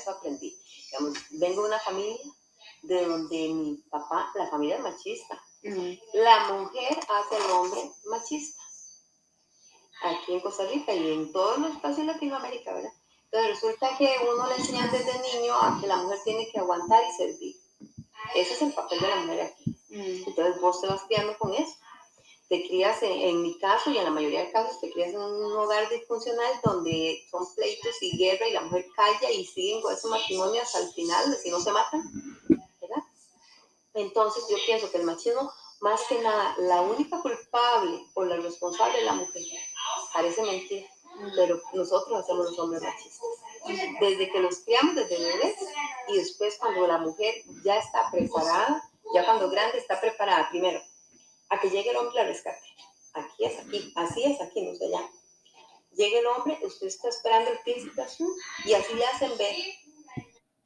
eso aprendí. Digamos, vengo de una familia de donde mi papá, la familia es machista. La mujer hace al hombre machista. Aquí en Costa Rica y en todos los espacios de Latinoamérica, ¿verdad? Entonces resulta que uno le enseña desde niño a que la mujer tiene que aguantar y servir. Ese es el papel de la mujer aquí. Entonces vos te vas criando con eso te crías, en, mi caso y en la mayoría de casos, te crías en un hogar disfuncional donde son pleitos y guerra y la mujer calla y siguen con esos matrimonios hasta el final, si no se matan, ¿verdad? Entonces yo pienso que el machismo, más que nada, la única culpable o la responsable es la mujer. Parece mentira, pero nosotros hacemos los hombres machistas. Desde que los criamos desde bebés y después cuando la mujer ya está preparada, ya cuando grande está preparada, primero, llegue el hombre a rescate. Aquí es aquí, así es aquí, no sé allá. Llega el hombre, usted está esperando el príncipe azul y así le hacen ver